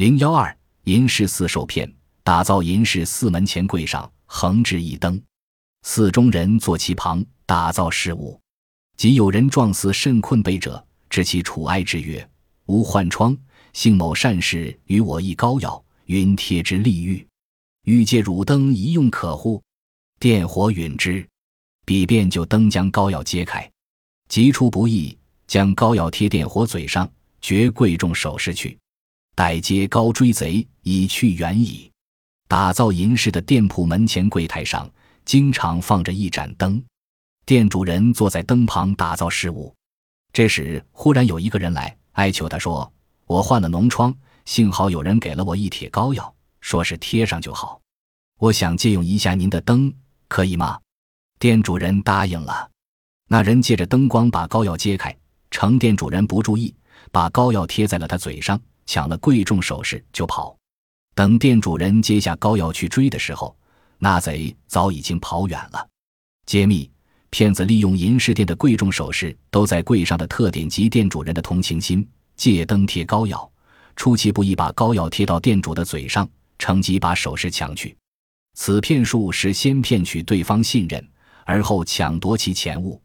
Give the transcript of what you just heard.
零幺二银饰四受骗，打造银饰四门前柜上横置一灯，寺中人坐其旁打造事物。即有人撞死甚困悲者，知其楚哀之曰：“吾患疮，幸某善士与我一膏药，云贴之利愈。欲借汝灯一用可乎？”电火允之，彼便就灯将膏药揭开，急出不意，将膏药贴电火嘴上，绝贵重首饰去。待接高追贼，已去远矣。打造银饰的店铺门前柜台上，经常放着一盏灯。店主人坐在灯旁打造事物。这时，忽然有一个人来哀求他说：“我患了脓疮，幸好有人给了我一帖膏药，说是贴上就好。我想借用一下您的灯。”可以吗？店主人答应了。那人借着灯光把膏药揭开，趁店主人不注意，把膏药贴在了他嘴上，抢了贵重首饰就跑。等店主人接下膏药去追的时候，那贼早已经跑远了。揭秘：骗子利用银饰店的贵重首饰都在柜上的特点及店主人的同情心，借灯贴膏药，出其不意把膏药贴到店主的嘴上，乘机把首饰抢去。此骗术是先骗取对方信任，而后抢夺其钱物。